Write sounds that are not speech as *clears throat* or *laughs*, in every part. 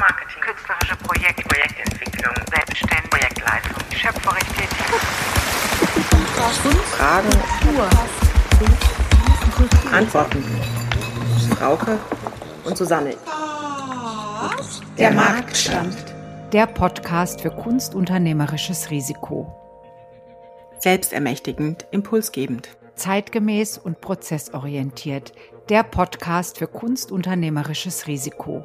Kulturmarketing, künstlerische Projekte, Projektentwicklung, Selbstständigkeit, Projektleitung, schöpferisch tätig. Fragen, Antworten. Frauke und Susanne. Der Marktstand. Der Podcast für kunstunternehmerisches Risiko. Selbstermächtigend, impulsgebend. Zeitgemäß und prozessorientiert. Der Podcast für kunstunternehmerisches Risiko.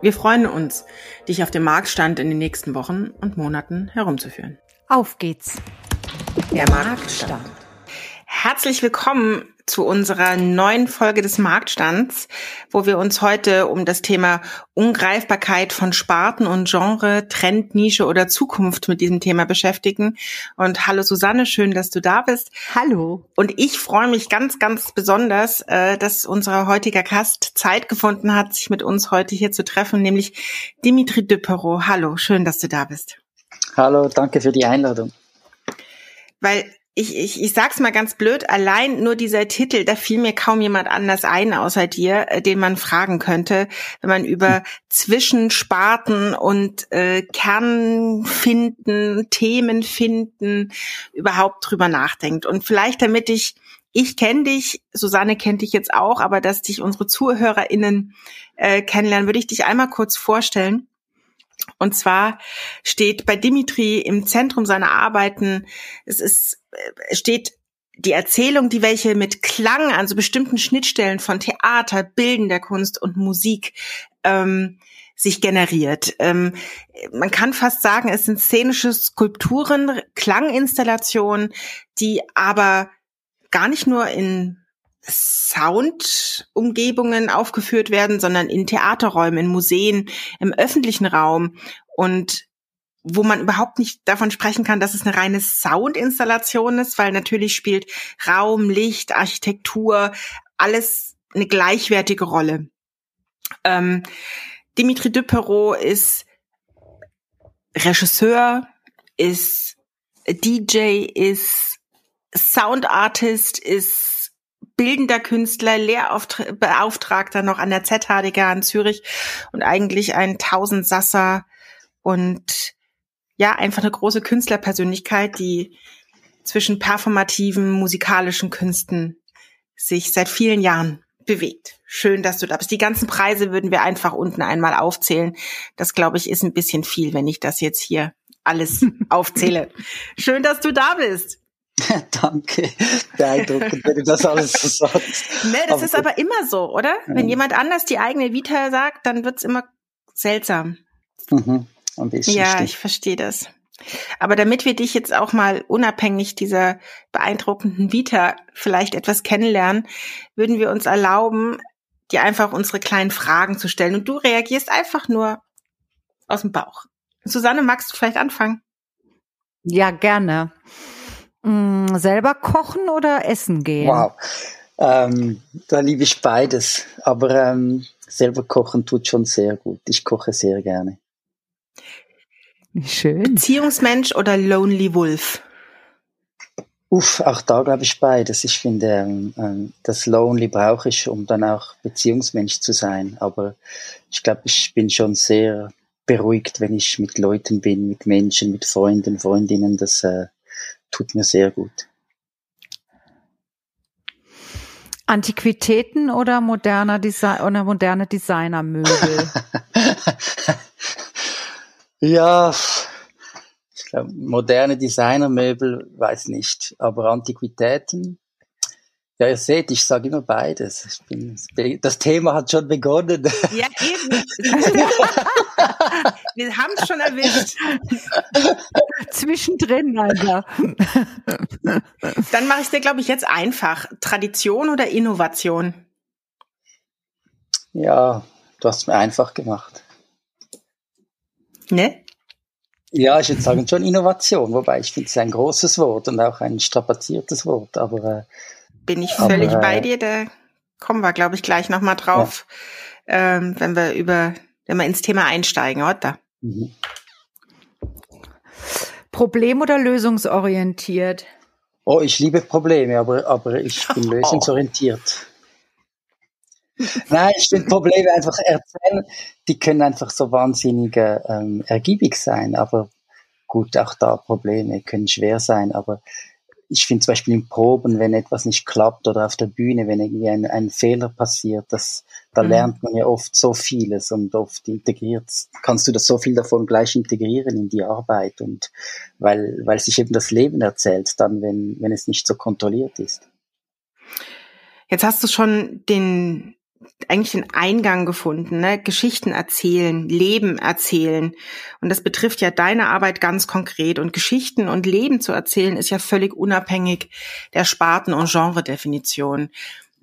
Wir freuen uns, dich auf dem Marktstand in den nächsten Wochen und Monaten herumzuführen. Auf geht's! Der Marktstand. Herzlich willkommen zu unserer neuen Folge des Marktstands, wo wir uns heute um das Thema Ungreifbarkeit von Sparten und Genre, Trend, Nische oder Zukunft mit diesem Thema beschäftigen. Und hallo Susanne, schön, dass du da bist. Hallo. Und ich freue mich ganz, ganz besonders, äh, dass unser heutiger Gast Zeit gefunden hat, sich mit uns heute hier zu treffen, nämlich Dimitri Düpero. Hallo, schön, dass du da bist. Hallo, danke für die Einladung. Weil ich, ich, ich sag's mal ganz blöd, allein nur dieser Titel, da fiel mir kaum jemand anders ein außer dir, äh, den man fragen könnte, wenn man über Zwischensparten und äh, Kern finden, Themen finden, überhaupt drüber nachdenkt. Und vielleicht damit ich, ich kenne dich, Susanne kennt dich jetzt auch, aber dass dich unsere ZuhörerInnen äh, kennenlernen, würde ich dich einmal kurz vorstellen. Und zwar steht bei Dimitri im Zentrum seiner Arbeiten, es ist, es steht die Erzählung, die welche mit Klang an so bestimmten Schnittstellen von Theater, bildender Kunst und Musik ähm, sich generiert. Ähm, man kann fast sagen, es sind szenische Skulpturen, Klanginstallationen, die aber gar nicht nur in Soundumgebungen aufgeführt werden, sondern in Theaterräumen, in Museen, im öffentlichen Raum und wo man überhaupt nicht davon sprechen kann, dass es eine reine Soundinstallation ist, weil natürlich spielt Raum, Licht, Architektur, alles eine gleichwertige Rolle. Ähm, Dimitri Duperot ist Regisseur, ist DJ, ist Soundartist, ist bildender Künstler, Lehrbeauftragter noch an der ZHDG in Zürich und eigentlich ein Tausendsasser und ja, einfach eine große Künstlerpersönlichkeit, die zwischen performativen, musikalischen Künsten sich seit vielen Jahren bewegt. Schön, dass du da bist. Die ganzen Preise würden wir einfach unten einmal aufzählen. Das, glaube ich, ist ein bisschen viel, wenn ich das jetzt hier alles *laughs* aufzähle. Schön, dass du da bist. *laughs* Danke. Beeindruckend, wenn du das alles so sagst. Ne, das aber ist aber immer so, oder? Ja. Wenn jemand anders die eigene Vita sagt, dann wird's immer seltsam. Mhm, ein bisschen ja, stimmt. ich verstehe das. Aber damit wir dich jetzt auch mal unabhängig dieser beeindruckenden Vita vielleicht etwas kennenlernen, würden wir uns erlauben, dir einfach unsere kleinen Fragen zu stellen. Und du reagierst einfach nur aus dem Bauch. Susanne, magst du vielleicht anfangen? Ja, gerne. Mm, selber kochen oder essen gehen? Wow. Ähm, da liebe ich beides. Aber ähm, selber kochen tut schon sehr gut. Ich koche sehr gerne. Schön. Beziehungsmensch oder Lonely Wolf? Uff, auch da glaube ich beides. Ich finde, ähm, ähm, das Lonely brauche ich, um dann auch Beziehungsmensch zu sein. Aber ich glaube, ich bin schon sehr beruhigt, wenn ich mit Leuten bin, mit Menschen, mit Freunden, Freundinnen. Das äh, tut mir sehr gut. Antiquitäten oder moderner Design oder moderne Designermöbel? *laughs* ja, ich glaube, moderne Designermöbel, weiß nicht, aber Antiquitäten. Ja, ihr seht, ich sage immer beides. Ich bin, das Thema hat schon begonnen. Ja, eben. *laughs* Wir haben es schon erwischt. Zwischendrin, Alter. Dann mache ich dir, glaube ich, jetzt einfach. Tradition oder Innovation? Ja, du hast es mir einfach gemacht. Ne? Ja, ich würde sagen schon Innovation, wobei ich finde es ein großes Wort und auch ein strapaziertes Wort, aber äh, bin ich völlig Aber, bei dir. Da kommen wir, glaube ich, gleich nochmal drauf, ja. ähm, wenn wir über, wenn wir ins Thema einsteigen, oder? Mhm. Problem- oder lösungsorientiert? Oh, ich liebe Probleme, aber, aber ich *laughs* bin oh. lösungsorientiert. Nein, ich finde Probleme einfach erzählen, die können einfach so wahnsinnig ähm, ergiebig sein, aber gut, auch da Probleme können schwer sein, aber ich finde zum Beispiel in Proben, wenn etwas nicht klappt oder auf der Bühne, wenn irgendwie ein, ein Fehler passiert, das, da mhm. lernt man ja oft so vieles und oft integriert, kannst du das so viel davon gleich integrieren in die Arbeit und weil, weil sich eben das Leben erzählt dann, wenn, wenn es nicht so kontrolliert ist. Jetzt hast du schon den, eigentlich den Eingang gefunden, ne? Geschichten erzählen, Leben erzählen. Und das betrifft ja deine Arbeit ganz konkret. Und Geschichten und Leben zu erzählen ist ja völlig unabhängig der Sparten- und Genredefinition.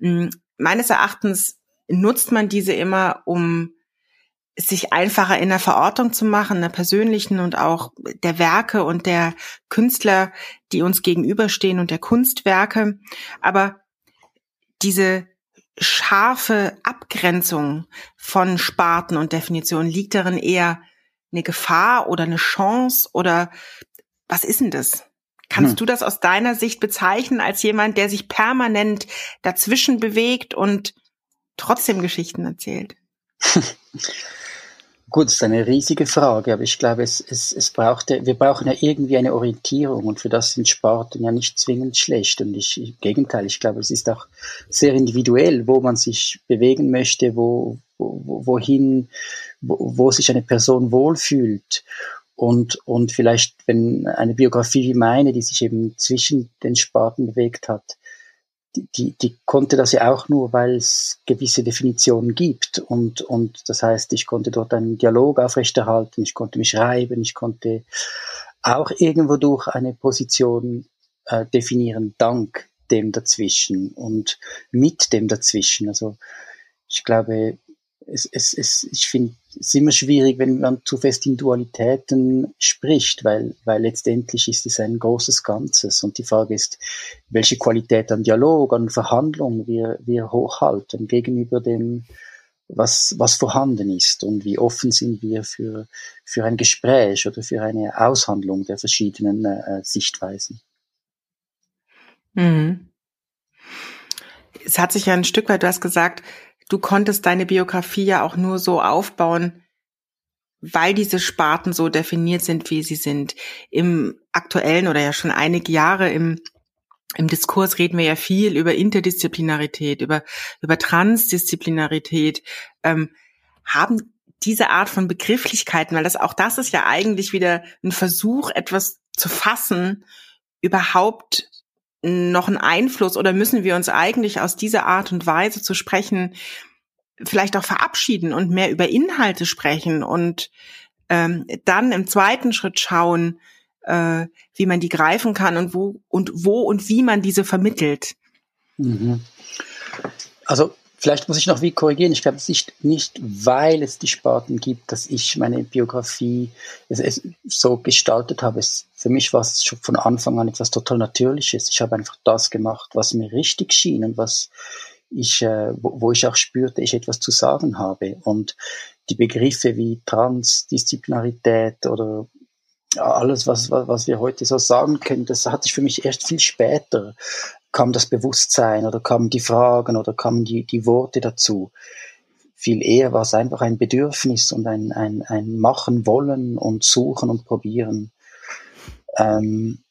Hm, meines Erachtens nutzt man diese immer, um sich einfacher in der Verortung zu machen, der persönlichen und auch der Werke und der Künstler, die uns gegenüberstehen und der Kunstwerke. Aber diese scharfe Abgrenzung von Sparten und Definitionen? Liegt darin eher eine Gefahr oder eine Chance oder was ist denn das? Kannst hm. du das aus deiner Sicht bezeichnen als jemand, der sich permanent dazwischen bewegt und trotzdem Geschichten erzählt? *laughs* Gut, das ist eine riesige Frage, aber ich glaube, es, es, es braucht, wir brauchen ja irgendwie eine Orientierung und für das sind Sporten ja nicht zwingend schlecht. Und ich, im Gegenteil, ich glaube, es ist auch sehr individuell, wo man sich bewegen möchte, wo, wo wohin, wo, wo sich eine Person wohlfühlt. Und, und vielleicht, wenn eine Biografie wie meine, die sich eben zwischen den Sparten bewegt hat, die, die konnte das ja auch nur, weil es gewisse Definitionen gibt. Und, und das heißt, ich konnte dort einen Dialog aufrechterhalten, ich konnte mich schreiben, ich konnte auch irgendwo durch eine Position äh, definieren, dank dem dazwischen und mit dem dazwischen. Also ich glaube, es, es, es, ich finde es immer schwierig, wenn man zu fest in Dualitäten spricht, weil, weil letztendlich ist es ein großes Ganzes. Und die Frage ist, welche Qualität an Dialog, an Verhandlung wir, wir hochhalten gegenüber dem, was, was vorhanden ist und wie offen sind wir für, für ein Gespräch oder für eine Aushandlung der verschiedenen äh, Sichtweisen. Mhm. Es hat sich ja ein Stück weit, du hast gesagt, du konntest deine Biografie ja auch nur so aufbauen, weil diese Sparten so definiert sind, wie sie sind. Im aktuellen oder ja schon einige Jahre im im Diskurs reden wir ja viel über Interdisziplinarität, über, über Transdisziplinarität. Ähm, haben diese Art von Begrifflichkeiten, weil das auch das ist ja eigentlich wieder ein Versuch, etwas zu fassen, überhaupt noch einen Einfluss oder müssen wir uns eigentlich aus dieser Art und Weise zu sprechen vielleicht auch verabschieden und mehr über Inhalte sprechen und ähm, dann im zweiten Schritt schauen, äh, wie man die greifen kann und wo und wo und wie man diese vermittelt. Mhm. Also Vielleicht muss ich noch wie korrigieren. Ich glaube, es ist nicht, weil es die Sparten gibt, dass ich meine Biografie so gestaltet habe. Es, für mich war es schon von Anfang an etwas total Natürliches. Ich habe einfach das gemacht, was mir richtig schien und was ich, äh, wo, wo ich auch spürte, ich etwas zu sagen habe. Und die Begriffe wie Transdisziplinarität oder alles, was, was wir heute so sagen können, das hatte ich für mich erst viel später kam das Bewusstsein oder kamen die Fragen oder kamen die, die Worte dazu. Viel eher war es einfach ein Bedürfnis und ein, ein, ein Machen wollen und Suchen und Probieren. Ähm,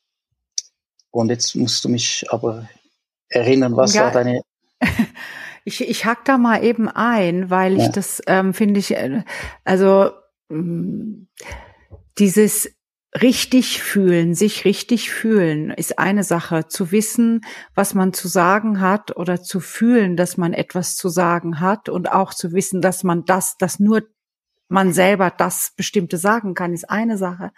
und jetzt musst du mich aber erinnern, was ja. war deine *laughs* Ich, ich hack da mal eben ein, weil ich das ähm, finde ich, äh, also mm, dieses richtig fühlen, sich richtig fühlen, ist eine Sache. Zu wissen, was man zu sagen hat oder zu fühlen, dass man etwas zu sagen hat und auch zu wissen, dass man das, dass nur man selber das Bestimmte sagen kann, ist eine Sache.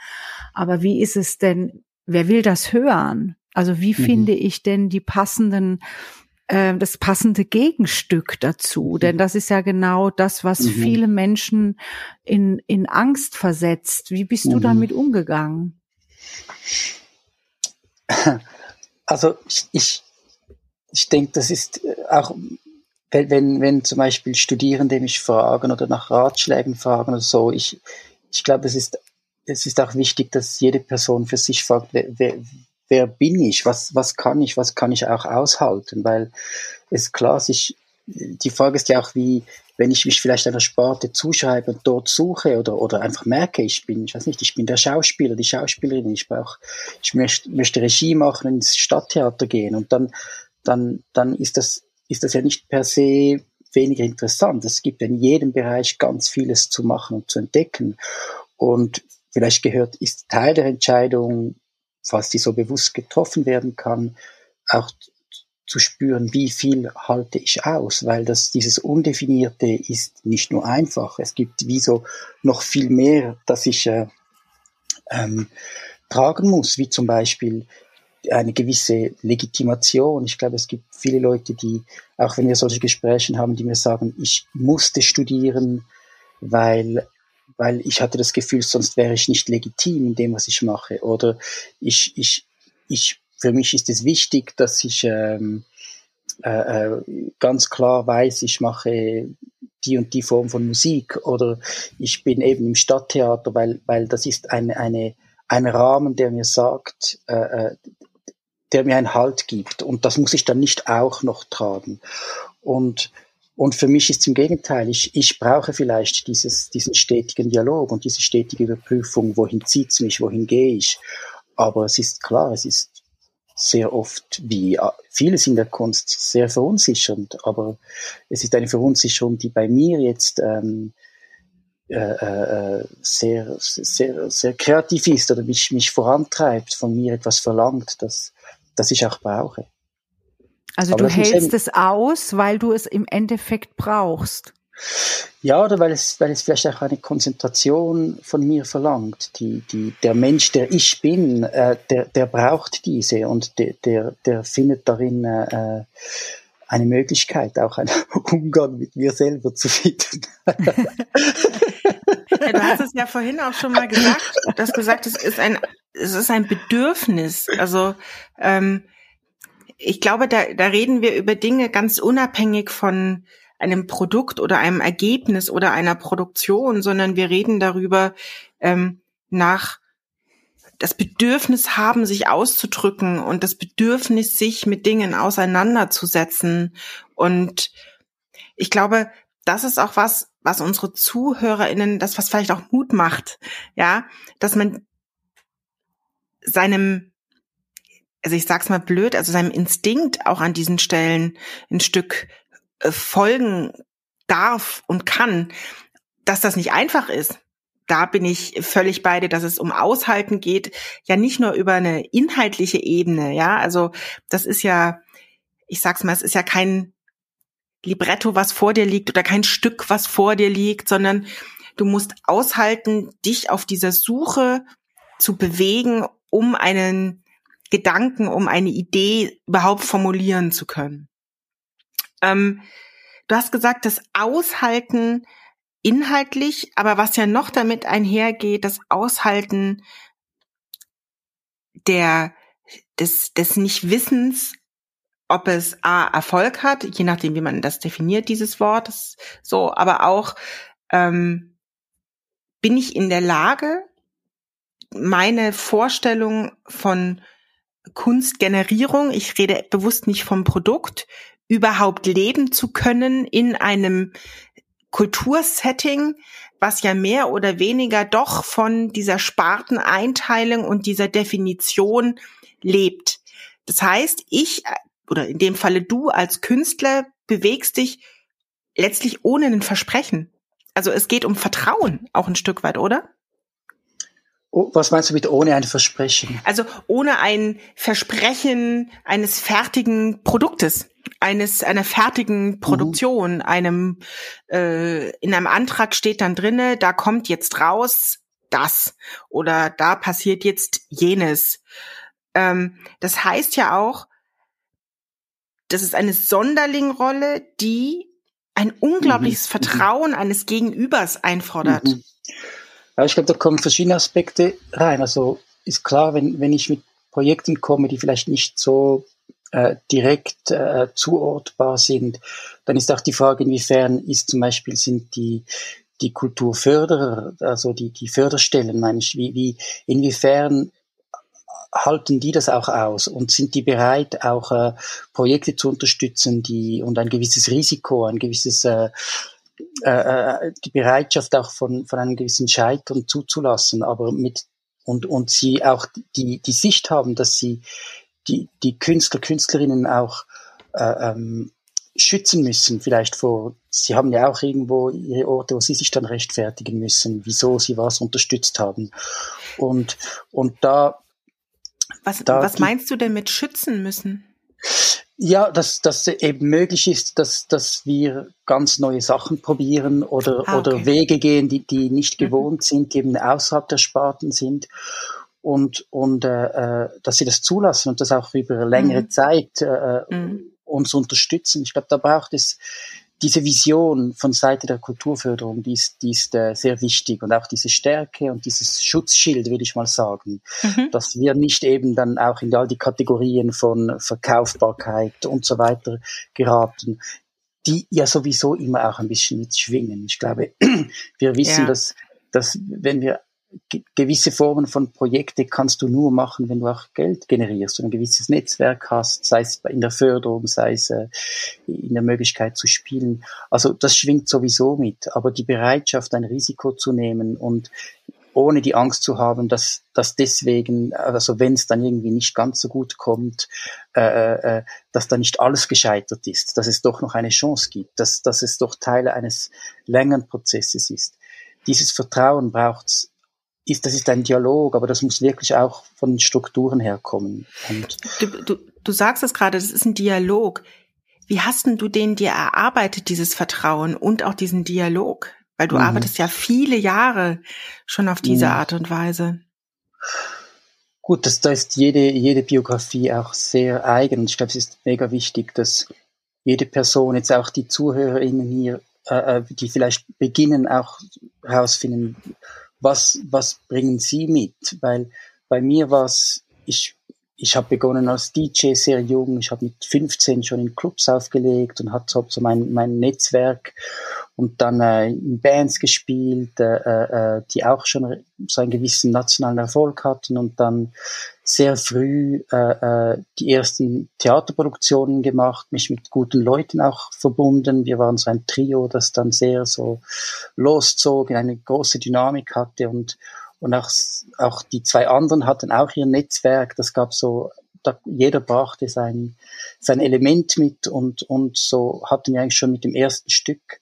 Aber wie ist es denn, wer will das hören? Also wie mhm. finde ich denn die passenden äh, das passende Gegenstück dazu. Mhm. Denn das ist ja genau das, was mhm. viele Menschen in, in Angst versetzt. Wie bist mhm. du damit umgegangen? Also ich, ich, ich denke, das ist äh, auch, wenn, wenn, wenn zum Beispiel Studierende mich fragen oder nach Ratschlägen fragen oder so, ich, ich glaube, es ist, es ist auch wichtig, dass jede Person für sich fragt, wer, wer, wer bin ich, was, was kann ich, was kann ich auch aushalten, weil es klar, sich, die Frage ist ja auch, wie, wenn ich mich vielleicht einer Sparte zuschreibe und dort suche oder, oder einfach merke, ich bin, ich weiß nicht, ich bin der Schauspieler, die Schauspielerin, ich brauche, ich möchte, möchte Regie machen, ins Stadttheater gehen und dann, dann, dann ist das, ist das ja nicht per se weniger interessant. Es gibt in jedem Bereich ganz vieles zu machen und zu entdecken. Und vielleicht gehört, ist Teil der Entscheidung, falls die so bewusst getroffen werden kann, auch zu spüren, wie viel halte ich aus, weil das dieses Undefinierte ist nicht nur einfach. Es gibt wie so noch viel mehr, dass ich äh, ähm, tragen muss, wie zum Beispiel eine gewisse Legitimation. Ich glaube, es gibt viele Leute, die, auch wenn wir solche Gespräche haben, die mir sagen, ich musste studieren, weil weil ich hatte das Gefühl, sonst wäre ich nicht legitim in dem, was ich mache. Oder ich, ich, ich, für mich ist es wichtig, dass ich ähm, äh, äh, ganz klar weiß, ich mache die und die Form von Musik oder ich bin eben im Stadttheater, weil, weil das ist eine, eine, ein Rahmen, der mir sagt, äh, äh der mir einen Halt gibt. Und das muss ich dann nicht auch noch tragen. Und und für mich ist es im Gegenteil, ich, ich brauche vielleicht dieses, diesen stetigen Dialog und diese stetige Überprüfung, wohin zieht's mich, wohin gehe ich. Aber es ist klar, es ist sehr oft, wie äh, vieles in der Kunst, sehr verunsichernd. Aber es ist eine Verunsicherung, die bei mir jetzt ähm, äh, äh, sehr, sehr, sehr kreativ ist oder mich, mich vorantreibt, von mir etwas verlangt, das, das ich auch brauche. Also Aber du hältst es aus, weil du es im Endeffekt brauchst. Ja, oder weil es, weil es vielleicht auch eine Konzentration von mir verlangt. Die, die, der Mensch, der ich bin, äh, der, der braucht diese und der, der, der findet darin äh, eine Möglichkeit, auch einen *laughs* Umgang mit mir selber zu finden. *laughs* Ja, du hast es ja vorhin auch schon mal gesagt. Du hast gesagt, es ist ein, es ist ein Bedürfnis. Also ähm, ich glaube, da, da reden wir über Dinge ganz unabhängig von einem Produkt oder einem Ergebnis oder einer Produktion, sondern wir reden darüber ähm, nach das Bedürfnis haben, sich auszudrücken und das Bedürfnis, sich mit Dingen auseinanderzusetzen. Und ich glaube, das ist auch was, was unsere ZuhörerInnen, das was vielleicht auch Mut macht, ja, dass man seinem also ich sag's mal blöd, also seinem Instinkt auch an diesen Stellen ein Stück äh, folgen darf und kann, dass das nicht einfach ist. Da bin ich völlig beide, dass es um Aushalten geht, ja nicht nur über eine inhaltliche Ebene, ja, also das ist ja, ich sag's mal, es ist ja kein Libretto, was vor dir liegt oder kein Stück, was vor dir liegt, sondern du musst aushalten, dich auf dieser Suche zu bewegen, um einen Gedanken, um eine Idee überhaupt formulieren zu können. Ähm, du hast gesagt, das Aushalten inhaltlich, aber was ja noch damit einhergeht, das Aushalten der, des, des Nichtwissens, ob es A, Erfolg hat, je nachdem, wie man das definiert, dieses Wort, so, aber auch, ähm, bin ich in der Lage, meine Vorstellung von Kunstgenerierung, ich rede bewusst nicht vom Produkt, überhaupt leben zu können in einem Kultursetting, was ja mehr oder weniger doch von dieser Sparteneinteilung und dieser Definition lebt. Das heißt, ich oder in dem Falle du als Künstler bewegst dich letztlich ohne ein Versprechen. Also es geht um Vertrauen auch ein Stück weit, oder? Oh, was meinst du mit ohne ein Versprechen? Also ohne ein Versprechen eines fertigen Produktes, eines einer fertigen mhm. Produktion, mhm. einem äh, in einem Antrag steht dann drinne, da kommt jetzt raus das oder da passiert jetzt jenes. Ähm, das heißt ja auch, das ist eine Sonderlingrolle, die ein unglaubliches mhm. Vertrauen eines Gegenübers einfordert. Mhm. Ja, ich glaube, da kommen verschiedene Aspekte rein. Also ist klar, wenn, wenn ich mit Projekten komme, die vielleicht nicht so äh, direkt äh, zuortbar sind, dann ist auch die Frage, inwiefern ist zum Beispiel sind die die Kulturförderer, also die, die Förderstellen, meine ich, wie, wie, inwiefern halten die das auch aus und sind die bereit, auch äh, Projekte zu unterstützen, die und ein gewisses Risiko, ein gewisses äh, äh, äh, die Bereitschaft auch von, von einem gewissen Scheitern zuzulassen, aber mit und, und sie auch die, die Sicht haben, dass sie die, die Künstler, Künstlerinnen auch äh, ähm, schützen müssen, vielleicht vor, sie haben ja auch irgendwo ihre Orte, wo sie sich dann rechtfertigen müssen, wieso sie was unterstützt haben. Und, und da was, da was meinst du denn mit schützen müssen? Ja, dass, dass eben möglich ist, dass, dass wir ganz neue Sachen probieren oder, ah, okay. oder Wege gehen, die, die nicht mhm. gewohnt sind, die eben außerhalb der Sparten sind. Und, und äh, äh dass sie das zulassen und das auch über längere mhm. Zeit äh, äh mhm. uns unterstützen. Ich glaube, da braucht es diese Vision von Seite der Kulturförderung, die ist, die ist äh, sehr wichtig und auch diese Stärke und dieses Schutzschild, würde ich mal sagen, mhm. dass wir nicht eben dann auch in all die Kategorien von Verkaufbarkeit und so weiter geraten, die ja sowieso immer auch ein bisschen mitschwingen. Ich glaube, *clears throat* wir wissen, ja. dass, dass wenn wir gewisse Formen von Projekte kannst du nur machen, wenn du auch Geld generierst und ein gewisses Netzwerk hast, sei es in der Förderung, sei es äh, in der Möglichkeit zu spielen. Also das schwingt sowieso mit, aber die Bereitschaft, ein Risiko zu nehmen und ohne die Angst zu haben, dass, dass deswegen, also wenn es dann irgendwie nicht ganz so gut kommt, äh, äh, äh, dass da nicht alles gescheitert ist, dass es doch noch eine Chance gibt, dass, dass es doch Teil eines längeren Prozesses ist. Dieses Vertrauen braucht ist, das ist ein Dialog, aber das muss wirklich auch von Strukturen herkommen. Und du, du, du sagst es gerade, das ist ein Dialog. Wie hast denn du den dir erarbeitet, dieses Vertrauen und auch diesen Dialog? Weil du mhm. arbeitest ja viele Jahre schon auf diese mhm. Art und Weise. Gut, das, da ist jede, jede Biografie auch sehr eigen. Ich glaube, es ist mega wichtig, dass jede Person, jetzt auch die ZuhörerInnen hier, äh, äh die vielleicht beginnen, auch herausfinden, was, was bringen Sie mit? Weil bei mir war es, ich, ich habe begonnen als DJ sehr jung, ich habe mit 15 schon in Clubs aufgelegt und hatte so mein, mein Netzwerk und dann äh, in Bands gespielt, äh, äh, die auch schon so einen gewissen nationalen Erfolg hatten und dann sehr früh äh, äh, die ersten Theaterproduktionen gemacht, mich mit guten Leuten auch verbunden. Wir waren so ein Trio, das dann sehr so loszog, eine große Dynamik hatte und und auch, auch die zwei anderen hatten auch ihr Netzwerk. Das gab so, da, jeder brachte sein, sein Element mit und, und so hatten wir eigentlich schon mit dem ersten Stück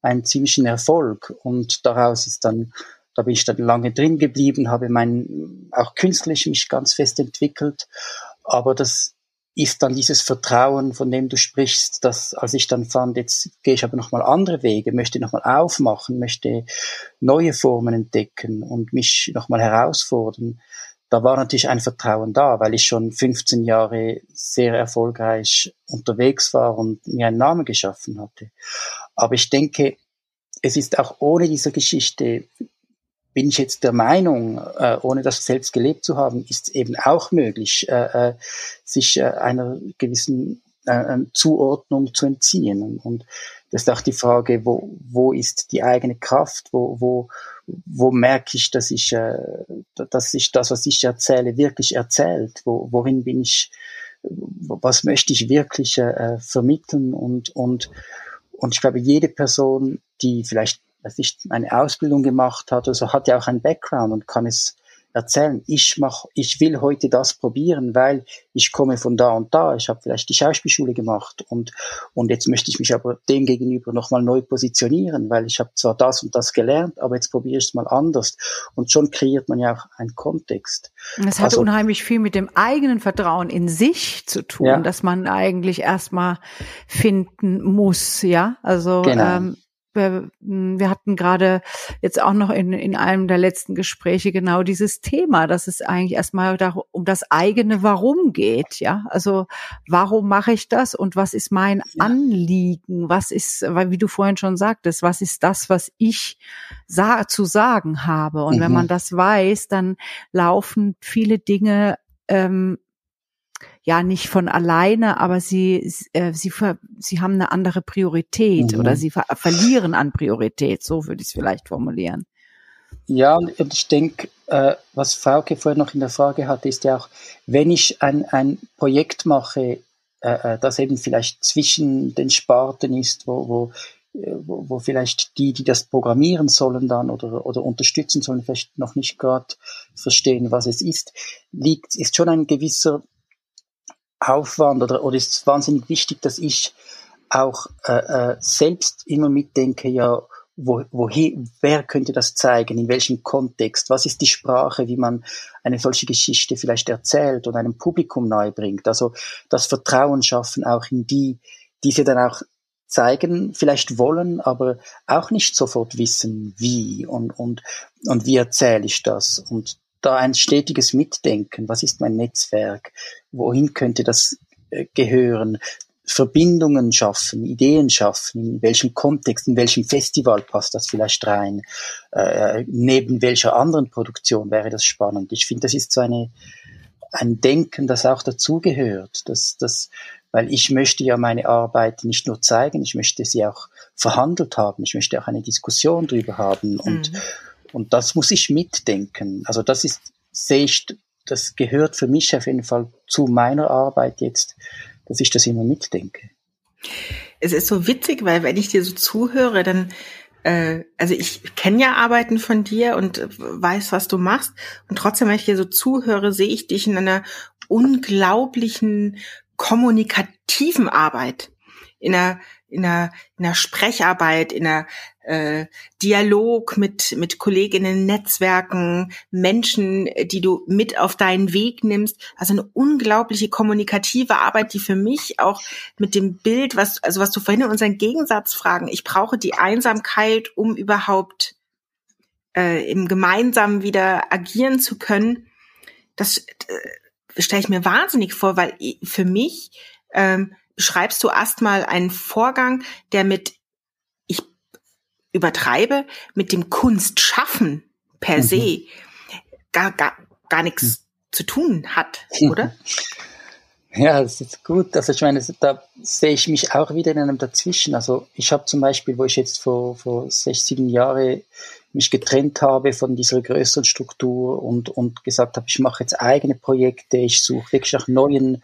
einen ziemlichen Erfolg. Und daraus ist dann da bin ich dann lange drin geblieben, habe mein, auch künstlich mich ganz fest entwickelt. Aber das ist dann dieses Vertrauen, von dem du sprichst, dass als ich dann fand, jetzt gehe ich aber nochmal andere Wege, möchte nochmal aufmachen, möchte neue Formen entdecken und mich nochmal herausfordern, da war natürlich ein Vertrauen da, weil ich schon 15 Jahre sehr erfolgreich unterwegs war und mir einen Namen geschaffen hatte. Aber ich denke, es ist auch ohne diese Geschichte bin ich jetzt der Meinung, äh, ohne das selbst gelebt zu haben, ist eben auch möglich, äh, äh sich äh, einer gewissen äh, Zuordnung zu entziehen. Und, und das ist auch die Frage, wo, wo ist die eigene Kraft, wo, wo, wo merke ich, dass ich, äh, dass ich das, was ich erzähle, wirklich erzählt, wo, worin bin ich, was möchte ich wirklich äh, vermitteln? Und, und, und ich glaube, jede Person, die vielleicht dass ich eine Ausbildung gemacht hat, also hat ja auch einen Background und kann es erzählen, ich mach, ich will heute das probieren, weil ich komme von da und da, ich habe vielleicht die Schauspielschule gemacht und, und jetzt möchte ich mich aber dem gegenüber nochmal neu positionieren, weil ich habe zwar das und das gelernt, aber jetzt probiere ich es mal anders. Und schon kreiert man ja auch einen Kontext. Es hat also, unheimlich viel mit dem eigenen Vertrauen in sich zu tun, ja. dass man eigentlich erstmal finden muss, ja. Also genau. ähm, wir, hm, wir hatten gerade jetzt auch noch in, in einem der letzten Gespräche genau dieses Thema, dass es eigentlich erstmal darum, um das eigene Warum geht, ja. Also warum mache ich das und was ist mein. Anliegen? Was ist, weil wie du vorhin schon sagtest, was ist das, was ich sa zu sagen habe? Und mhm. wenn man das weiß, dann laufen viele Dinge ähm, ja nicht von alleine, aber sie äh, sie sie haben eine andere Priorität mhm. oder sie ver verlieren an Priorität. So würde ich es vielleicht formulieren. Ja, und ich denke, äh, was Frauke vorher noch in der Frage hatte, ist ja auch, wenn ich ein, ein Projekt mache, äh, äh das eben vielleicht zwischen den Sparten ist, wo, wo äh, wo, wo vielleicht die, die das programmieren sollen dann oder, oder unterstützen sollen, vielleicht noch nicht gerade verstehen, was es ist, liegt, ist schon ein gewisser Aufwand oder, oder ist es wahnsinnig wichtig, dass ich auch äh, äh, selbst immer mitdenke, ja, wo, woher, wer könnte das zeigen, in welchem Kontext, was ist die Sprache, wie man eine solche Geschichte vielleicht erzählt und einem Publikum nahe bringt. Also das Vertrauen schaffen auch in die, die sie dann auch zeigen, vielleicht wollen, aber auch nicht sofort wissen, wie und, und, und wie erzähle ich das. Und da ein stetiges Mitdenken. Was ist mein Netzwerk? Wohin könnte das äh, gehören? Verbindungen schaffen, Ideen schaffen, in welchem Kontext, in welchem Festival passt das vielleicht rein, äh, neben welcher anderen Produktion wäre das spannend. Ich finde, das ist so eine, ein Denken, das auch dazugehört, dass, dass, weil ich möchte ja meine Arbeit nicht nur zeigen, ich möchte sie auch verhandelt haben, ich möchte auch eine Diskussion drüber haben und, mhm und das muss ich mitdenken. Also das ist, sehe ich, das gehört für mich auf jeden Fall zu meiner Arbeit jetzt, dass ich das immer mitdenke. Es ist so witzig, weil wenn ich dir so zuhöre, dann äh, also ich kenne ja Arbeiten von dir und weiß, was du machst. Und trotzdem, wenn ich dir so zuhöre, sehe ich dich in einer unglaublichen kommunikativen Arbeit. In einer, in einer, in einer Sprecharbeit, in einer äh, Dialog mit, mit Kolleginnen, Netzwerken, Menschen, die du mit auf deinen Weg nimmst. Also eine unglaubliche kommunikative Arbeit, die für mich auch mit dem Bild, was, also was du vorhin in unseren Gegensatzfragen, ich brauche die Einsamkeit, um überhaupt äh, im Gemeinsamen wieder agieren zu können. Das äh, stelle ich mir wahnsinnig vor, weil für mich ähm, beschreibst du erstmal einen Vorgang, der mit übertreibe, mit dem Kunstschaffen per mhm. se gar, gar, gar nichts mhm. zu tun hat, oder? Ja, das ist gut. Also ich meine, da sehe ich mich auch wieder in einem Dazwischen. Also ich habe zum Beispiel, wo ich jetzt vor, vor sechs, sieben Jahren mich getrennt habe von dieser größeren Struktur und, und gesagt habe, ich mache jetzt eigene Projekte, ich suche wirklich nach neuen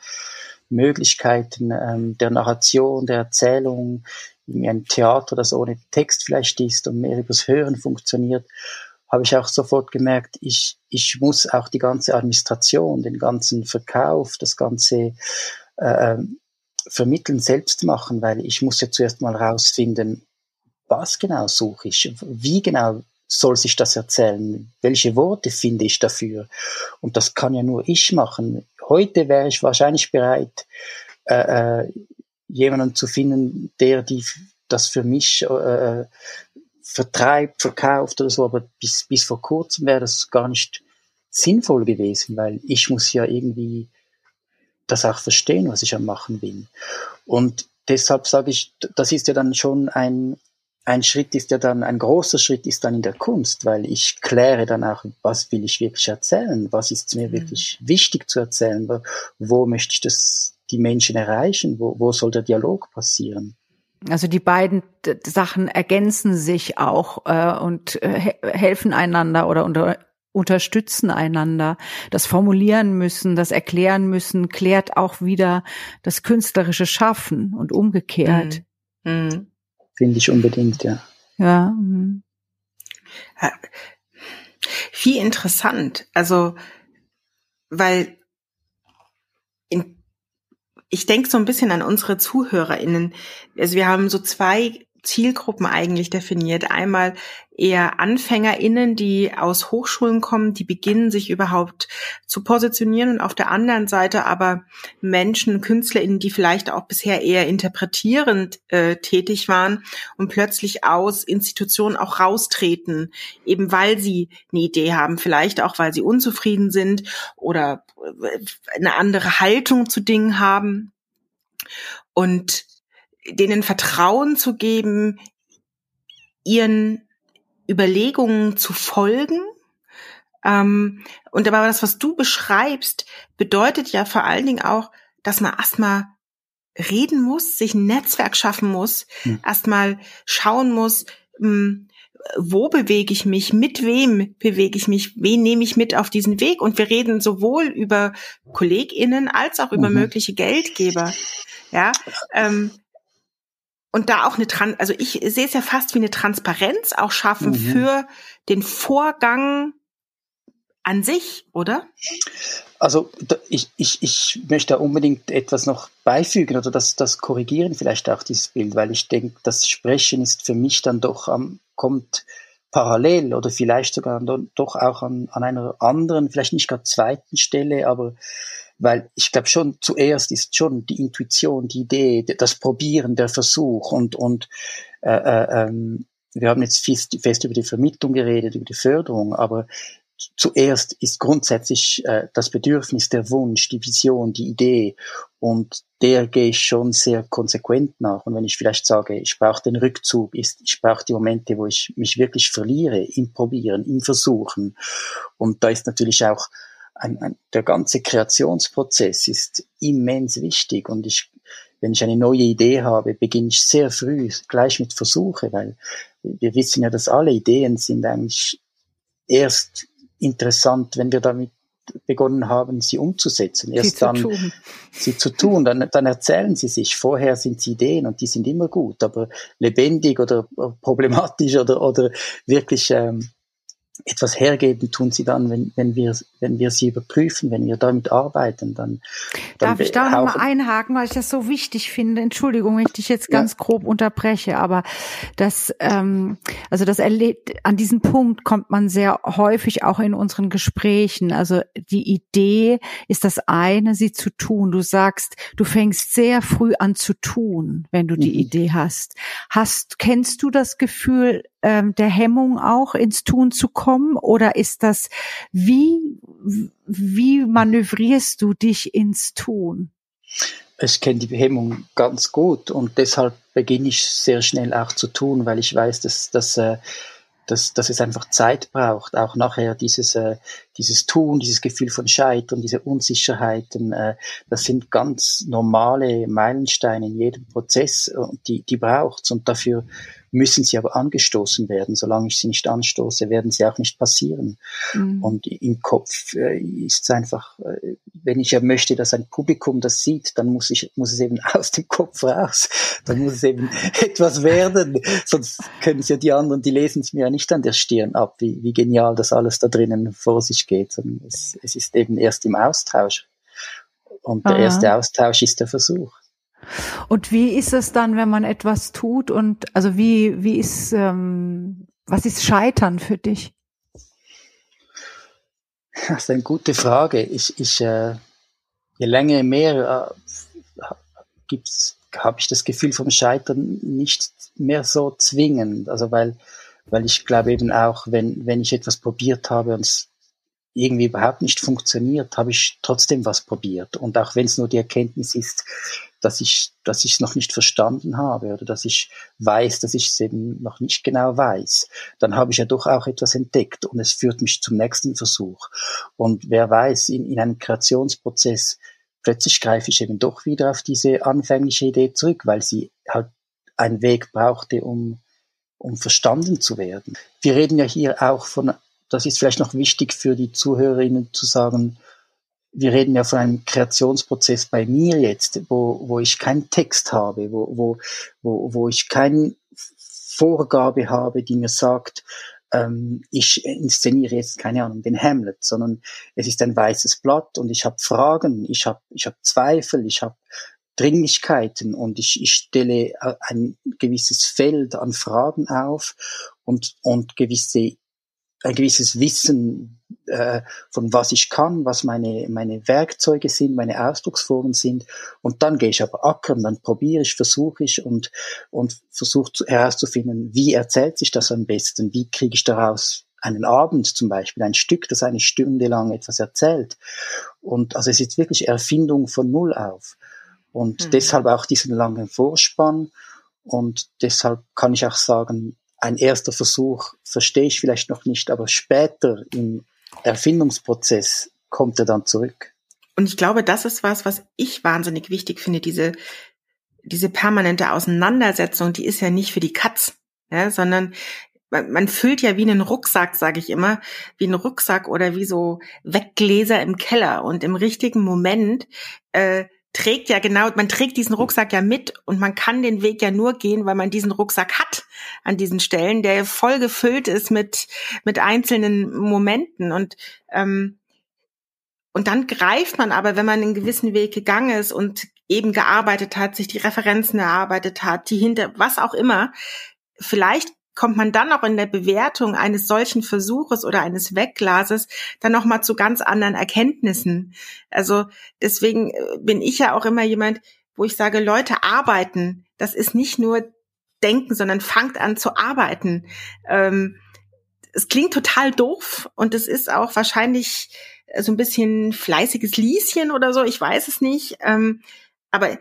Möglichkeiten ähm, der Narration, der Erzählung wie ein Theater, das ohne Text vielleicht ist und mehr übers Hören funktioniert, habe ich auch sofort gemerkt, ich, ich muss auch die ganze Administration, den ganzen Verkauf, das ganze äh, Vermitteln selbst machen, weil ich muss ja zuerst mal rausfinden, was genau suche ich, wie genau soll sich das erzählen, welche Worte finde ich dafür. Und das kann ja nur ich machen. Heute wäre ich wahrscheinlich bereit, äh, äh jemanden zu finden, der die das für mich äh, vertreibt, verkauft oder so, aber bis, bis vor kurzem wäre das gar nicht sinnvoll gewesen, weil ich muss ja irgendwie das auch verstehen, was ich am machen bin. Und deshalb sage ich, das ist ja dann schon ein, ein Schritt ist ja dann, ein großer Schritt ist dann in der Kunst, weil ich kläre dann auch, was will ich wirklich erzählen, was ist mir mhm. wirklich wichtig zu erzählen, wo, wo möchte ich das die Menschen erreichen? Wo, wo soll der Dialog passieren? Also die beiden Sachen ergänzen sich auch äh, und äh, helfen einander oder unter, unterstützen einander. Das Formulieren müssen, das Erklären müssen, klärt auch wieder das künstlerische Schaffen und umgekehrt. Mhm. Mhm. Finde ich unbedingt, ja. Ja. Mhm. Viel interessant. Also, weil in, ich denke so ein bisschen an unsere ZuhörerInnen. Also wir haben so zwei Zielgruppen eigentlich definiert. Einmal eher AnfängerInnen, die aus Hochschulen kommen, die beginnen, sich überhaupt zu positionieren und auf der anderen Seite aber Menschen, KünstlerInnen, die vielleicht auch bisher eher interpretierend äh, tätig waren und plötzlich aus Institutionen auch raustreten, eben weil sie eine Idee haben, vielleicht auch, weil sie unzufrieden sind oder äh, eine andere Haltung zu Dingen haben. Und denen Vertrauen zu geben, ihren Überlegungen zu folgen. Ähm, und aber das, was du beschreibst, bedeutet ja vor allen Dingen auch, dass man erstmal reden muss, sich ein Netzwerk schaffen muss, hm. erstmal schauen muss, hm, wo bewege ich mich, mit wem bewege ich mich, wen nehme ich mit auf diesen Weg. Und wir reden sowohl über KollegInnen als auch über mhm. mögliche Geldgeber. Ja, ähm, und da auch eine Trans also ich sehe es ja fast wie eine Transparenz auch schaffen mhm. für den Vorgang an sich, oder? Also ich, ich, ich möchte unbedingt etwas noch beifügen oder das, das korrigieren vielleicht auch dieses Bild, weil ich denke, das Sprechen ist für mich dann doch am, kommt parallel oder vielleicht sogar doch auch an, an einer anderen, vielleicht nicht gerade zweiten Stelle, aber weil ich glaube schon, zuerst ist schon die Intuition, die Idee, das Probieren, der Versuch und, und äh, äh, ähm, wir haben jetzt fest, fest über die Vermittlung geredet, über die Förderung, aber zuerst ist grundsätzlich äh, das Bedürfnis, der Wunsch, die Vision, die Idee und der gehe ich schon sehr konsequent nach. Und wenn ich vielleicht sage, ich brauche den Rückzug, ist, ich brauche die Momente, wo ich mich wirklich verliere, im Probieren, im Versuchen. Und da ist natürlich auch ein, ein, der ganze Kreationsprozess ist immens wichtig und ich, wenn ich eine neue Idee habe, beginne ich sehr früh gleich mit Versuche, weil wir wissen ja, dass alle Ideen sind eigentlich erst interessant, wenn wir damit begonnen haben, sie umzusetzen. Erst sie dann zu sie zu tun, dann, dann erzählen sie sich. Vorher sind sie Ideen und die sind immer gut, aber lebendig oder problematisch oder, oder wirklich ähm, etwas hergeben tun sie dann, wenn, wenn, wir, wenn wir sie überprüfen, wenn wir damit arbeiten. Dann, dann Darf ich da nochmal einhaken, weil ich das so wichtig finde? Entschuldigung, wenn ich dich jetzt ganz ja. grob unterbreche, aber das, ähm, also das erlebt, an diesen Punkt kommt man sehr häufig auch in unseren Gesprächen. Also die Idee ist das eine, sie zu tun. Du sagst, du fängst sehr früh an zu tun, wenn du die mhm. Idee hast. Hast, kennst du das Gefühl, ähm, der Hemmung auch ins Tun zu kommen? Oder ist das, wie, wie manövrierst du dich ins Tun? Ich kenne die Hemmung ganz gut und deshalb beginne ich sehr schnell auch zu tun, weil ich weiß, dass, dass, äh, dass, dass es einfach Zeit braucht, auch nachher dieses, äh, dieses Tun, dieses Gefühl von Scheitern, diese Unsicherheiten, äh, das sind ganz normale Meilensteine in jedem Prozess und die, die braucht's und dafür müssen sie aber angestoßen werden. Solange ich sie nicht anstoße, werden sie auch nicht passieren. Mhm. Und im Kopf äh, ist es einfach, äh, wenn ich ja möchte, dass ein Publikum das sieht, dann muss ich, muss es eben *laughs* aus dem Kopf raus. Dann muss es eben *laughs* etwas werden. Sonst können es ja die anderen, die lesen es mir ja nicht an der Stirn ab, wie, wie genial das alles da drinnen vor sich geht. Sondern es, es ist eben erst im Austausch. Und der Aha. erste Austausch ist der Versuch. Und wie ist es dann, wenn man etwas tut und also wie, wie ist, ähm, was ist Scheitern für dich? Das ist eine gute Frage. Ich, ich äh, je länger, mehr äh, gibt's, habe ich das Gefühl vom Scheitern nicht mehr so zwingend. Also weil, weil ich glaube eben auch, wenn, wenn ich etwas probiert habe und es irgendwie überhaupt nicht funktioniert, habe ich trotzdem was probiert. Und auch wenn es nur die Erkenntnis ist, dass ich, dass ich es noch nicht verstanden habe oder dass ich weiß, dass ich es eben noch nicht genau weiß, dann habe ich ja doch auch etwas entdeckt und es führt mich zum nächsten Versuch. Und wer weiß, in, in einem Kreationsprozess plötzlich greife ich eben doch wieder auf diese anfängliche Idee zurück, weil sie halt einen Weg brauchte, um, um verstanden zu werden. Wir reden ja hier auch von, das ist vielleicht noch wichtig für die Zuhörerinnen zu sagen, wir reden ja von einem Kreationsprozess bei mir jetzt, wo, wo ich keinen Text habe, wo, wo, wo, ich keine Vorgabe habe, die mir sagt, ähm, ich inszeniere jetzt keine Ahnung den Hamlet, sondern es ist ein weißes Blatt und ich habe Fragen, ich habe ich hab Zweifel, ich habe Dringlichkeiten und ich, ich stelle ein gewisses Feld an Fragen auf und, und gewisse ein gewisses Wissen äh, von was ich kann, was meine, meine Werkzeuge sind, meine Ausdrucksformen sind. Und dann gehe ich aber ackern, dann probiere ich, versuche ich und, und versuche herauszufinden, wie erzählt sich das am besten, wie kriege ich daraus einen Abend zum Beispiel, ein Stück, das eine Stunde lang etwas erzählt. Und also es ist wirklich Erfindung von Null auf. Und mhm. deshalb auch diesen langen Vorspann. Und deshalb kann ich auch sagen, ein erster Versuch verstehe ich vielleicht noch nicht, aber später im Erfindungsprozess kommt er dann zurück. Und ich glaube, das ist was, was ich wahnsinnig wichtig finde, diese, diese permanente Auseinandersetzung, die ist ja nicht für die Katz, ja, sondern man, man füllt ja wie einen Rucksack, sage ich immer, wie einen Rucksack oder wie so Weggläser im Keller. Und im richtigen Moment äh, trägt ja genau, man trägt diesen Rucksack ja mit und man kann den Weg ja nur gehen, weil man diesen Rucksack hat an diesen Stellen, der voll gefüllt ist mit, mit einzelnen Momenten und, ähm, und dann greift man aber, wenn man einen gewissen Weg gegangen ist und eben gearbeitet hat, sich die Referenzen erarbeitet hat, die hinter, was auch immer, vielleicht kommt man dann auch in der Bewertung eines solchen Versuches oder eines Wegglases dann noch mal zu ganz anderen Erkenntnissen. Also deswegen äh, bin ich ja auch immer jemand, wo ich sage, Leute arbeiten. Das ist nicht nur denken, sondern fangt an zu arbeiten. Ähm, es klingt total doof und es ist auch wahrscheinlich so ein bisschen fleißiges Lieschen oder so. Ich weiß es nicht. Ähm, aber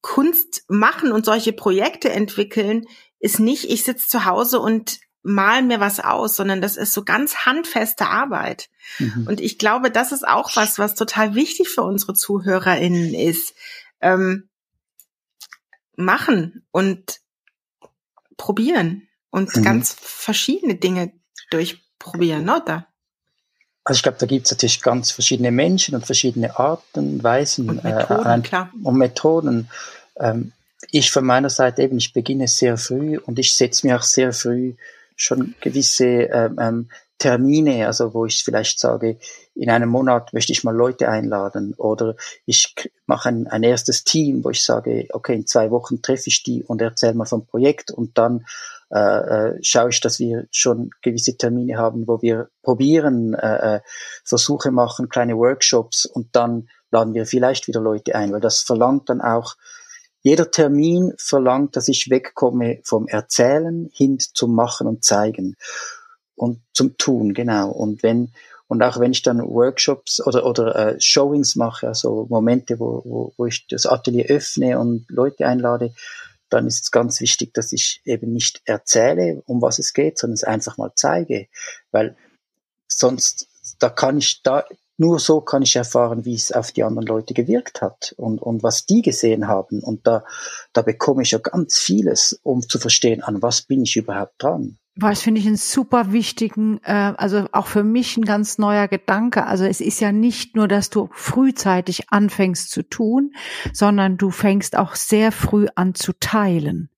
Kunst machen und solche Projekte entwickeln ist nicht, ich sitze zu Hause und mal mir was aus, sondern das ist so ganz handfeste Arbeit. Mhm. Und ich glaube, das ist auch was, was total wichtig für unsere ZuhörerInnen ist. Ähm, machen und probieren und mhm. ganz verschiedene Dinge durchprobieren, oder? Also ich glaube, da gibt es natürlich ganz verschiedene Menschen und verschiedene Arten, Weisen und Methoden. Äh. Und Methoden. Ähm, ich von meiner Seite eben, ich beginne sehr früh und ich setze mir auch sehr früh schon gewisse ähm, ähm, Termine, also wo ich vielleicht sage, in einem Monat möchte ich mal Leute einladen oder ich mache ein, ein erstes Team, wo ich sage, okay, in zwei Wochen treffe ich die und erzähle mal vom Projekt und dann äh, äh, schaue ich, dass wir schon gewisse Termine haben, wo wir probieren, äh, äh Versuche machen, kleine Workshops und dann laden wir vielleicht wieder Leute ein, weil das verlangt dann auch jeder Termin verlangt, dass ich wegkomme vom Erzählen hin zum Machen und Zeigen und zum Tun, genau. Und wenn und auch wenn ich dann Workshops oder oder äh, Showings mache, also Momente, wo, wo, wo ich das Atelier öffne und Leute einlade, dann ist es ganz wichtig, dass ich eben nicht erzähle, um was es geht, sondern es einfach mal zeige, weil sonst da kann ich da nur so kann ich erfahren, wie es auf die anderen Leute gewirkt hat und, und was die gesehen haben. Und da, da bekomme ich ja ganz vieles, um zu verstehen, an was bin ich überhaupt dran. Was finde ich einen super wichtigen, äh, also auch für mich ein ganz neuer Gedanke. Also es ist ja nicht nur, dass du frühzeitig anfängst zu tun, sondern du fängst auch sehr früh an zu teilen.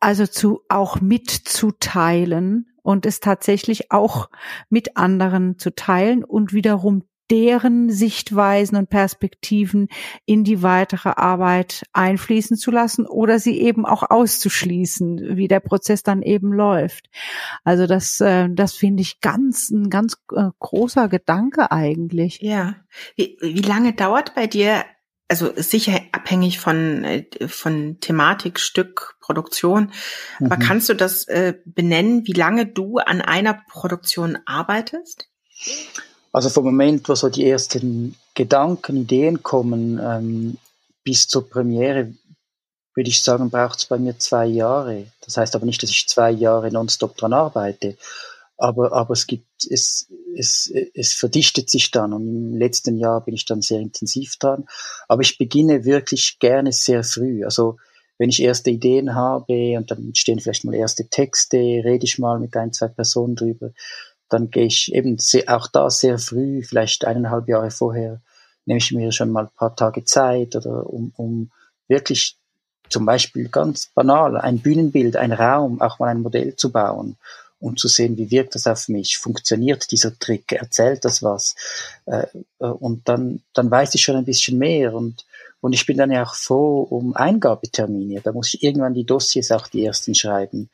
Also zu auch mitzuteilen und es tatsächlich auch mit anderen zu teilen und wiederum deren Sichtweisen und Perspektiven in die weitere Arbeit einfließen zu lassen oder sie eben auch auszuschließen, wie der Prozess dann eben läuft. Also das, äh, das finde ich ganz, ein ganz äh, großer Gedanke eigentlich. Ja. Wie, wie lange dauert bei dir also sicher abhängig von, äh, von Thematik, Stück, Produktion. Mhm. Aber kannst du das äh, benennen, wie lange du an einer Produktion arbeitest? Also vom Moment, wo so die ersten Gedanken, Ideen kommen, ähm, bis zur Premiere, würde ich sagen, braucht es bei mir zwei Jahre. Das heißt aber nicht, dass ich zwei Jahre nonstop dran arbeite aber, aber es gibt, es, es, es verdichtet sich dann und im letzten Jahr bin ich dann sehr intensiv dran. Aber ich beginne wirklich gerne sehr früh. Also wenn ich erste Ideen habe und dann entstehen vielleicht mal erste Texte, rede ich mal mit ein, zwei Personen drüber, dann gehe ich eben auch da sehr früh, vielleicht eineinhalb Jahre vorher, nehme ich mir schon mal ein paar Tage Zeit oder um, um wirklich zum Beispiel ganz banal ein Bühnenbild, ein Raum, auch mal ein Modell zu bauen und zu sehen, wie wirkt das auf mich, funktioniert dieser Trick, erzählt das was äh, äh, und dann, dann weiß ich schon ein bisschen mehr und, und ich bin dann ja auch froh um Eingabetermine. Da muss ich irgendwann die Dossiers auch die ersten schreiben.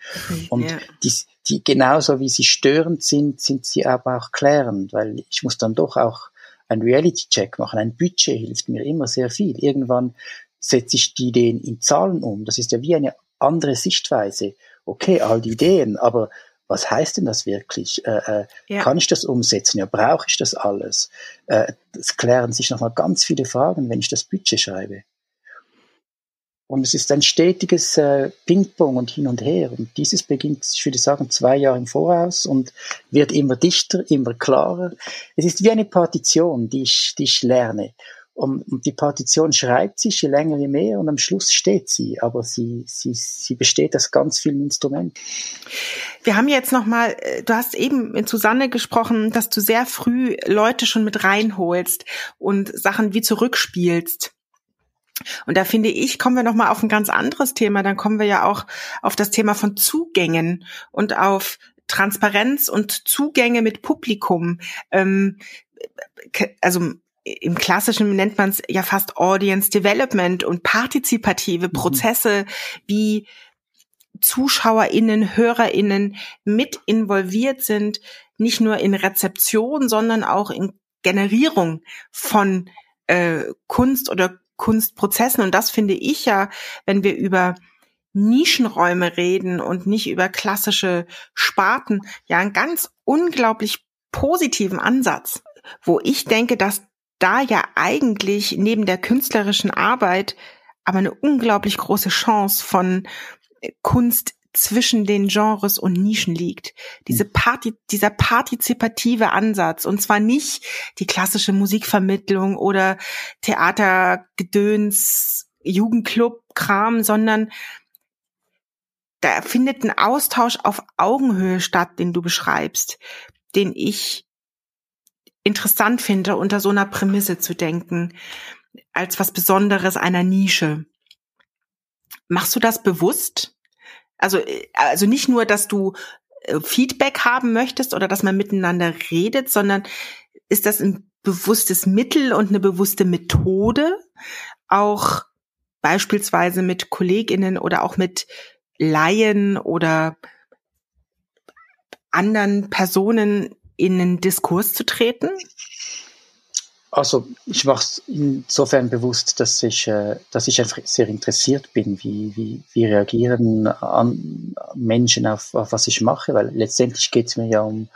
Und ja. die, die, genauso wie sie störend sind, sind sie aber auch klärend, weil ich muss dann doch auch ein Reality-Check machen. Ein Budget hilft mir immer sehr viel. Irgendwann setze ich die Ideen in Zahlen um. Das ist ja wie eine andere Sichtweise. Okay, all die Ideen, aber was heißt denn das wirklich? Äh, äh, ja. Kann ich das umsetzen? Ja, brauche ich das alles? Äh, es klären sich nochmal ganz viele Fragen, wenn ich das Budget schreibe. Und es ist ein stetiges äh, Ping-Pong und hin und her. Und dieses beginnt, ich würde sagen, zwei Jahre im Voraus und wird immer dichter, immer klarer. Es ist wie eine Partition, die ich, die ich lerne. Und, die Partition schreibt sich je länger, je mehr und am Schluss steht sie, aber sie, sie, sie besteht aus ganz vielen Instrumenten. Wir haben jetzt nochmal, äh, du hast eben mit Susanne gesprochen, dass du sehr früh Leute schon mit reinholst und Sachen wie zurückspielst. Und da finde ich, kommen wir nochmal auf ein ganz anderes Thema. Dann kommen wir ja auch auf das Thema von Zugängen und auf Transparenz und Zugänge mit Publikum. Ähm, also im Klassischen nennt man es ja fast Audience Development und partizipative mhm. Prozesse mhm. wie ZuschauerInnen, HörerInnen mit involviert sind, nicht nur in Rezeption, sondern auch in Generierung von äh, Kunst oder Kunstprozessen. Und das finde ich ja, wenn wir über Nischenräume reden und nicht über klassische Sparten, ja, einen ganz unglaublich positiven Ansatz, wo ich denke, dass da ja eigentlich neben der künstlerischen Arbeit aber eine unglaublich große Chance von äh, Kunst zwischen den Genres und Nischen liegt. Diese hm. Party, dieser partizipative Ansatz und zwar nicht die klassische Musikvermittlung oder Theatergedöns, Jugendclub, Kram, sondern da findet ein Austausch auf Augenhöhe statt, den du beschreibst, den ich interessant finde, unter so einer Prämisse zu denken, als was Besonderes einer Nische. Machst du das bewusst? Also, also nicht nur, dass du äh, Feedback haben möchtest oder dass man miteinander redet, sondern ist das ein bewusstes Mittel und eine bewusste Methode, auch beispielsweise mit Kolleginnen oder auch mit Laien oder anderen Personen in einen Diskurs zu treten? Also ich mache es insofern bewusst, dass ich, äh, dass ich einfach sehr interessiert bin, wie, wie, wie reagieren an Menschen auf, auf was ich mache, weil letztendlich geht es mir ja um,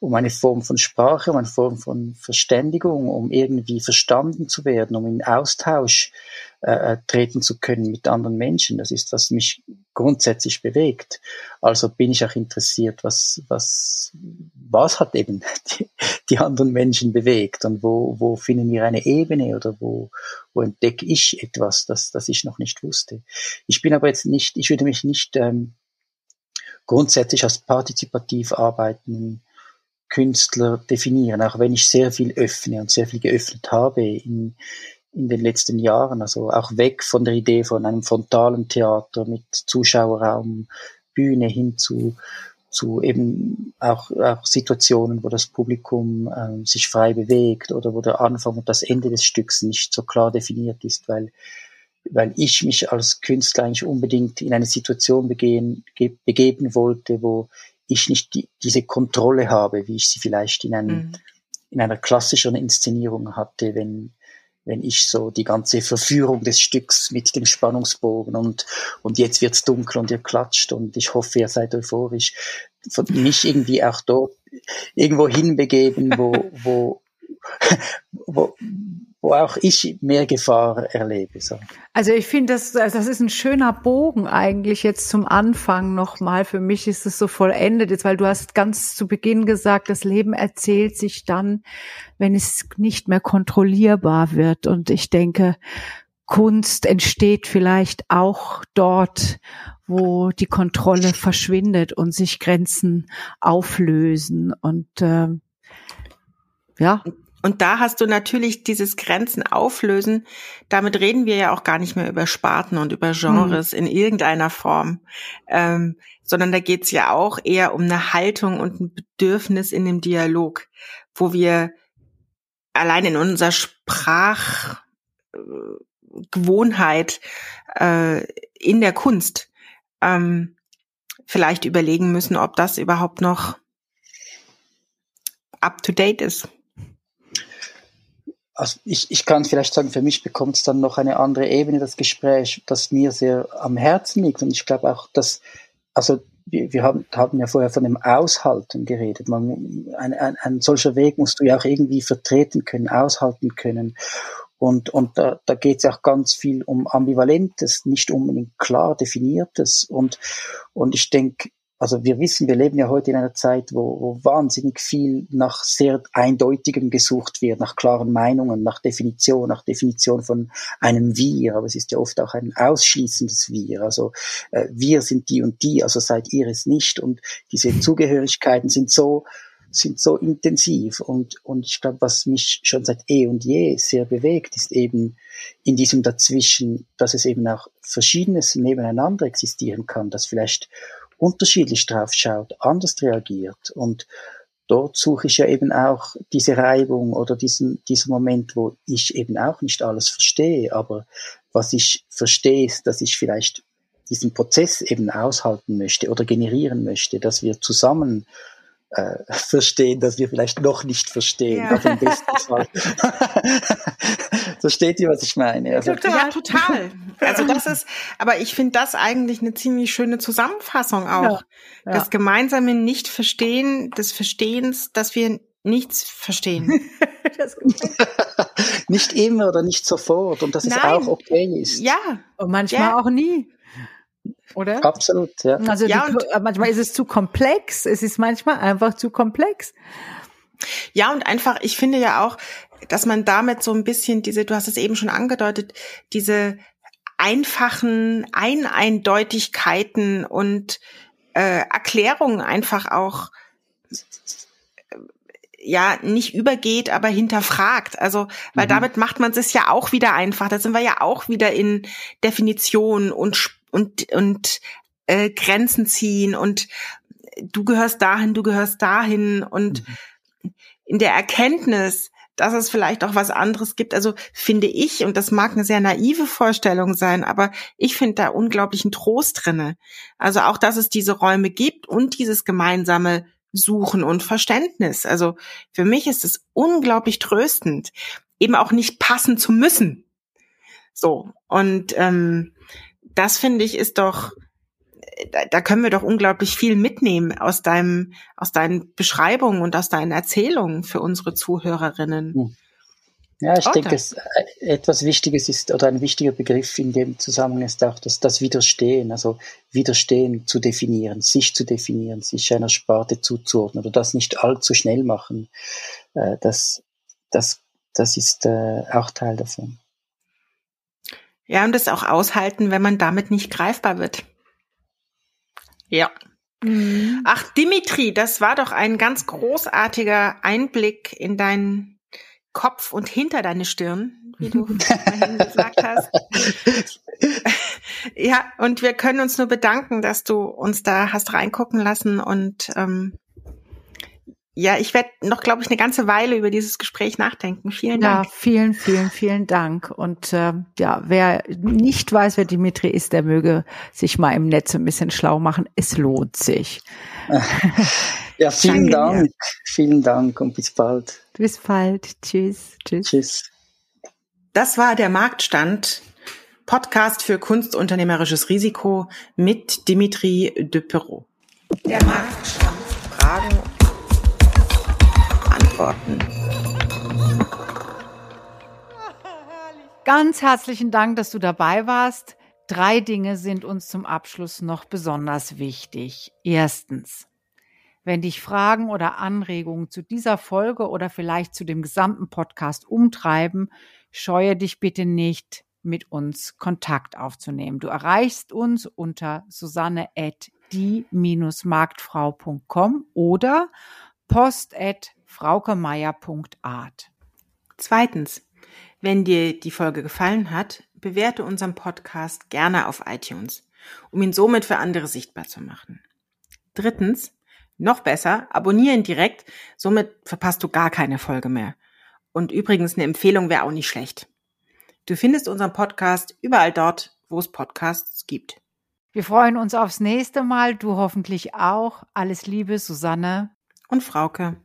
um eine Form von Sprache, um eine Form von Verständigung, um irgendwie verstanden zu werden, um in Austausch äh, äh, treten zu können mit anderen Menschen. Das ist, was mich grundsätzlich bewegt. Also bin ich auch interessiert, was, was, was hat eben die, die anderen Menschen bewegt und wo, wo finden wir eine Ebene oder wo, wo entdecke ich etwas, das, das ich noch nicht wusste. Ich bin aber jetzt nicht, ich würde mich nicht ähm, grundsätzlich als partizipativ arbeitenden Künstler definieren, auch wenn ich sehr viel öffne und sehr viel geöffnet habe in, in den letzten Jahren. Also auch weg von der Idee von einem frontalen Theater mit Zuschauerraum, Bühne hin zu, zu eben auch, auch Situationen, wo das Publikum äh, sich frei bewegt oder wo der Anfang und das Ende des Stücks nicht so klar definiert ist, weil, weil ich mich als Künstler eigentlich unbedingt in eine Situation begehen, begeben wollte, wo ich nicht die, diese Kontrolle habe, wie ich sie vielleicht in, einem, mhm. in einer klassischeren Inszenierung hatte, wenn, wenn ich so die ganze Verführung des Stücks mit dem Spannungsbogen und, und jetzt wird's dunkel und ihr klatscht und ich hoffe, ihr seid euphorisch, mich irgendwie auch dort irgendwo hinbegeben, wo, wo, *laughs* wo, wo auch ich mehr Gefahr erlebe. So. Also ich finde, das, das ist ein schöner Bogen eigentlich jetzt zum Anfang nochmal. Für mich ist es so vollendet jetzt, weil du hast ganz zu Beginn gesagt, das Leben erzählt sich dann, wenn es nicht mehr kontrollierbar wird. Und ich denke, Kunst entsteht vielleicht auch dort, wo die Kontrolle verschwindet und sich Grenzen auflösen. Und äh, ja, Und da hast du natürlich dieses Grenzen auflösen. Damit reden wir ja auch gar nicht mehr über Sparten und über Genres mhm. in irgendeiner Form, ähm, sondern da geht's ja auch eher um eine Haltung und ein Bedürfnis in dem Dialog, wo wir allein in unserer Sprachgewohnheit äh, in der Kunst ähm, vielleicht überlegen müssen, ob das überhaupt noch up to date ist. Also ich, ich kann vielleicht sagen, für mich bekommt es dann noch eine andere Ebene, das Gespräch, das mir sehr am Herzen liegt. Und ich glaube auch, dass, also wir, wir haben, haben ja vorher von dem Aushalten geredet. Man, ein, ein, ein solcher Weg musst du ja auch irgendwie vertreten können, aushalten können. Und, und da, da geht es auch ganz viel um Ambivalentes, nicht unbedingt klar definiertes. Und, und ich denke, also wir wissen, wir leben ja heute in einer Zeit, wo, wo wahnsinnig viel nach sehr eindeutigem gesucht wird, nach klaren Meinungen, nach Definition, nach Definition von einem Wir. Aber es ist ja oft auch ein ausschließendes Wir. Also äh, wir sind die und die, also seid ihr es nicht. Und diese Zugehörigkeiten sind so sind so intensiv und, und ich glaube, was mich schon seit eh und je sehr bewegt, ist eben in diesem Dazwischen, dass es eben auch Verschiedenes nebeneinander existieren kann, das vielleicht unterschiedlich drauf schaut, anders reagiert. Und dort suche ich ja eben auch diese Reibung oder diesen, diesen Moment, wo ich eben auch nicht alles verstehe, aber was ich verstehe, ist, dass ich vielleicht diesen Prozess eben aushalten möchte oder generieren möchte, dass wir zusammen äh, verstehen, dass wir vielleicht noch nicht verstehen, ja. aber im besten *laughs* Fall. *laughs* Versteht ihr, was ich meine? Also, ja, total. Also das *laughs* ist, aber ich finde das eigentlich eine ziemlich schöne Zusammenfassung auch. Ja, ja. Das gemeinsame Nicht-Verstehen des Verstehens, dass wir nichts verstehen. nicht immer oder nicht sofort und dass Nein. es auch okay ist. Ja. Und manchmal ja. auch nie oder? Absolut, ja. Also ja, die, äh, manchmal ist es zu komplex, es ist manchmal einfach zu komplex. Ja, und einfach, ich finde ja auch, dass man damit so ein bisschen diese, du hast es eben schon angedeutet, diese einfachen Eineindeutigkeiten und äh, Erklärungen einfach auch äh, ja nicht übergeht, aber hinterfragt. Also, weil mhm. damit macht man es ja auch wieder einfach. Da sind wir ja auch wieder in Definition und und, und äh, Grenzen ziehen und du gehörst dahin, du gehörst dahin und mhm. in der Erkenntnis, dass es vielleicht auch was anderes gibt. Also finde ich, und das mag eine sehr naive Vorstellung sein, aber ich finde da unglaublichen Trost drinne. Also auch, dass es diese Räume gibt und dieses gemeinsame Suchen und Verständnis. Also für mich ist es unglaublich tröstend, eben auch nicht passen zu müssen. So und ähm, das finde ich ist doch, da, können wir doch unglaublich viel mitnehmen aus deinem, aus deinen Beschreibungen und aus deinen Erzählungen für unsere Zuhörerinnen. Hm. Ja, ich denke, es, äh, etwas Wichtiges ist, oder ein wichtiger Begriff in dem Zusammenhang ist auch das, das Widerstehen, also Widerstehen zu definieren, sich zu definieren, sich einer Sparte zuzuordnen oder das nicht allzu schnell machen. Äh, das, das, das ist äh, auch Teil davon. Ja, und das auch aushalten, wenn man damit nicht greifbar wird. Ja. Mhm. Ach, Dimitri, das war doch ein ganz großartiger Einblick in deinen Kopf und hinter deine Stirn, wie du *laughs* gesagt hast. ja, und wir können uns nur bedanken, dass du uns da hast reingucken lassen und ähm, ja, ich werde noch, glaube ich, eine ganze Weile über dieses Gespräch nachdenken. Vielen Dank. Ja, vielen, vielen, vielen Dank. Und äh, ja, wer nicht weiß, wer Dimitri ist, der möge sich mal im Netz ein bisschen schlau machen. Es lohnt sich. *laughs* Ja, vielen Dank. Dir. Vielen Dank und bis bald. Bis bald. Tschüss. Tschüss. Tschüss. Das war der Marktstand. Podcast für kunstunternehmerisches Risiko mit Dimitri de Perrault. Der Marktstand. Fragen Antworten. Ganz herzlichen Dank, dass du dabei warst. Drei Dinge sind uns zum Abschluss noch besonders wichtig. Erstens, wenn dich Fragen oder Anregungen zu dieser Folge oder vielleicht zu dem gesamten Podcast umtreiben, scheue dich bitte nicht, mit uns Kontakt aufzunehmen. Du erreichst uns unter susanne die-marktfrau.com oder post at fraukemeier.art. Zweitens, wenn dir die Folge gefallen hat, bewerte unseren Podcast gerne auf iTunes, um ihn somit für andere sichtbar zu machen. Drittens, noch besser, abonnieren direkt, somit verpasst du gar keine Folge mehr. Und übrigens, eine Empfehlung wäre auch nicht schlecht. Du findest unseren Podcast überall dort, wo es Podcasts gibt. Wir freuen uns aufs nächste Mal, du hoffentlich auch. Alles Liebe, Susanne und Frauke.